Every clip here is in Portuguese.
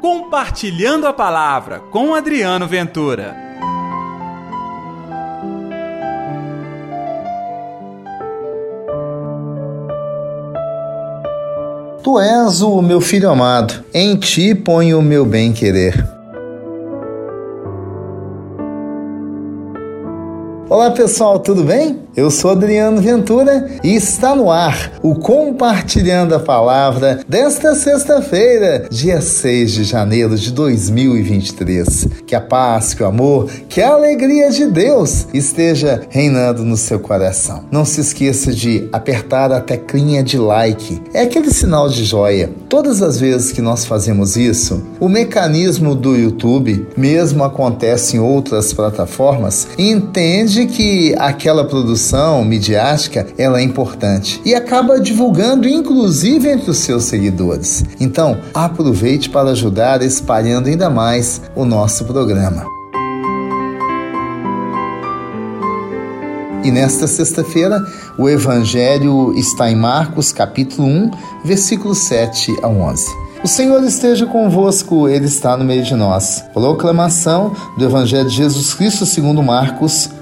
Compartilhando a Palavra com Adriano Ventura. Tu és o meu filho amado, em ti ponho o meu bem-querer. Olá pessoal, tudo bem? Eu sou Adriano Ventura e está no ar o Compartilhando a Palavra desta sexta-feira, dia 6 de janeiro de 2023. Que a paz, que o amor, que a alegria de Deus esteja reinando no seu coração. Não se esqueça de apertar a teclinha de like, é aquele sinal de joia. Todas as vezes que nós fazemos isso, o mecanismo do YouTube, mesmo acontece em outras plataformas, entende entende que aquela produção midiática ela é importante e acaba divulgando inclusive entre os seus seguidores. Então, aproveite para ajudar espalhando ainda mais o nosso programa. E nesta sexta-feira, o Evangelho está em Marcos, capítulo 1, versículos 7 a 11. O Senhor esteja convosco, Ele está no meio de nós. Proclamação do Evangelho de Jesus Cristo segundo Marcos,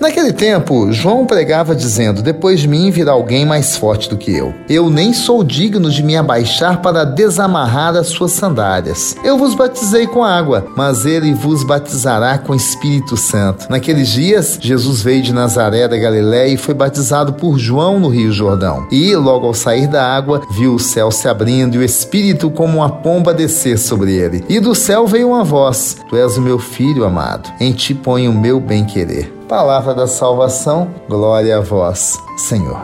Naquele tempo, João pregava dizendo: Depois de mim virá alguém mais forte do que eu. Eu nem sou digno de me abaixar para desamarrar as suas sandálias. Eu vos batizei com água, mas ele vos batizará com Espírito Santo. Naqueles dias, Jesus veio de Nazaré da Galiléia e foi batizado por João no Rio Jordão. E, logo ao sair da água, viu o céu se abrindo e o Espírito como uma pomba descer sobre ele. E do céu veio uma voz: Tu és o meu filho amado, em ti ponho o meu bem-querer. Palavra da salvação, glória a vós, Senhor.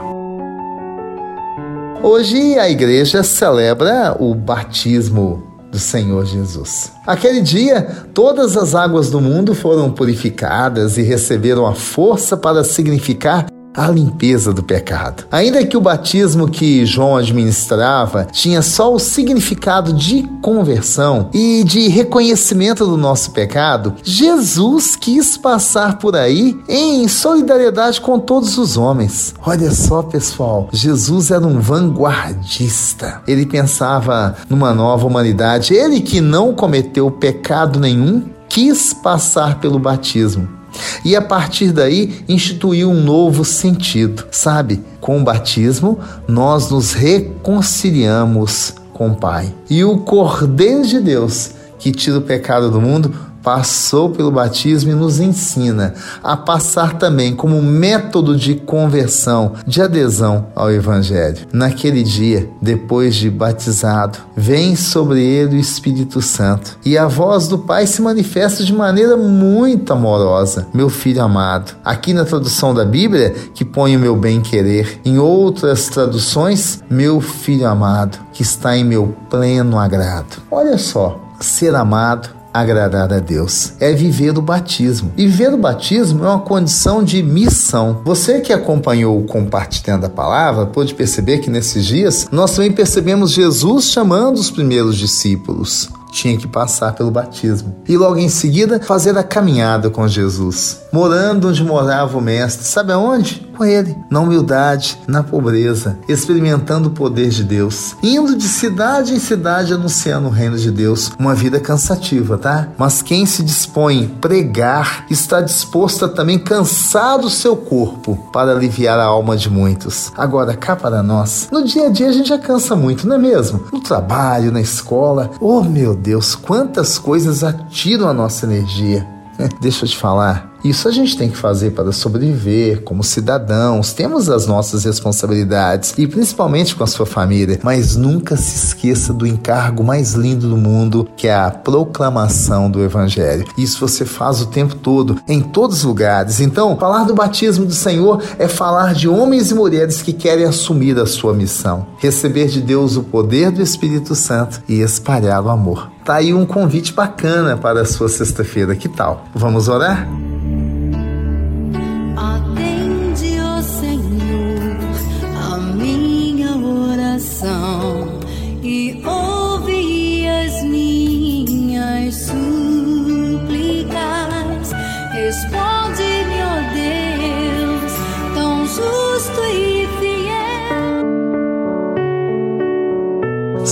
Hoje a igreja celebra o batismo do Senhor Jesus. Aquele dia, todas as águas do mundo foram purificadas e receberam a força para significar a limpeza do pecado. Ainda que o batismo que João administrava tinha só o significado de conversão e de reconhecimento do nosso pecado, Jesus quis passar por aí em solidariedade com todos os homens. Olha só, pessoal, Jesus era um vanguardista. Ele pensava numa nova humanidade. Ele que não cometeu pecado nenhum, quis passar pelo batismo e a partir daí instituiu um novo sentido. Sabe, com o batismo nós nos reconciliamos com o Pai. E o Cordeiro de Deus, que tira o pecado do mundo, passou pelo batismo e nos ensina a passar também como método de conversão, de adesão ao Evangelho. Naquele dia, depois de batizado, vem sobre ele o Espírito Santo e a voz do Pai se manifesta de maneira muito amorosa. Meu filho amado. Aqui na tradução da Bíblia, que põe o meu bem-querer, em outras traduções, meu filho amado, que está em meu pleno agrado. Olha só, ser amado agradar a Deus. É viver o batismo. E viver o batismo é uma condição de missão. Você que acompanhou o compartilhando a palavra pôde perceber que nesses dias nós também percebemos Jesus chamando os primeiros discípulos tinha que passar pelo batismo. E logo em seguida, fazer a caminhada com Jesus, morando onde morava o Mestre. Sabe aonde? Com ele, na humildade, na pobreza, experimentando o poder de Deus, indo de cidade em cidade anunciando o reino de Deus. Uma vida cansativa, tá? Mas quem se dispõe a pregar está disposto a também cansar o seu corpo para aliviar a alma de muitos. Agora, cá para nós, no dia a dia a gente já cansa muito, não é mesmo? No trabalho, na escola. Oh, meu Deus, quantas coisas atiram a nossa energia. Deixa eu te falar, isso a gente tem que fazer para sobreviver como cidadãos. Temos as nossas responsabilidades e principalmente com a sua família, mas nunca se esqueça do encargo mais lindo do mundo, que é a proclamação do evangelho. Isso você faz o tempo todo, em todos os lugares. Então, falar do batismo do Senhor é falar de homens e mulheres que querem assumir a sua missão, receber de Deus o poder do Espírito Santo e espalhar o amor. Tá aí um convite bacana para a sua sexta-feira. Que tal? Vamos orar?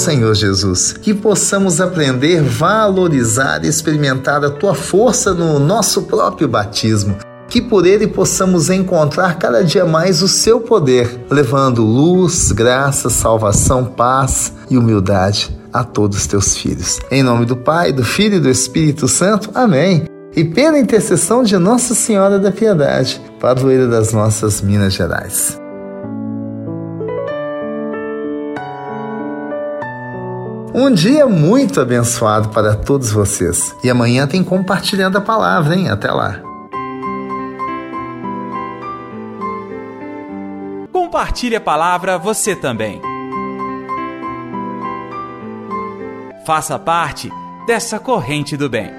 Senhor Jesus, que possamos aprender, valorizar e experimentar a tua força no nosso próprio batismo. Que por ele possamos encontrar cada dia mais o seu poder, levando luz, graça, salvação, paz e humildade a todos os teus filhos. Em nome do Pai, do Filho e do Espírito Santo. Amém. E pela intercessão de Nossa Senhora da Piedade, padroeira das nossas Minas Gerais. Um dia muito abençoado para todos vocês. E amanhã tem compartilhando a palavra, hein? Até lá. Compartilhe a palavra você também. Faça parte dessa corrente do bem.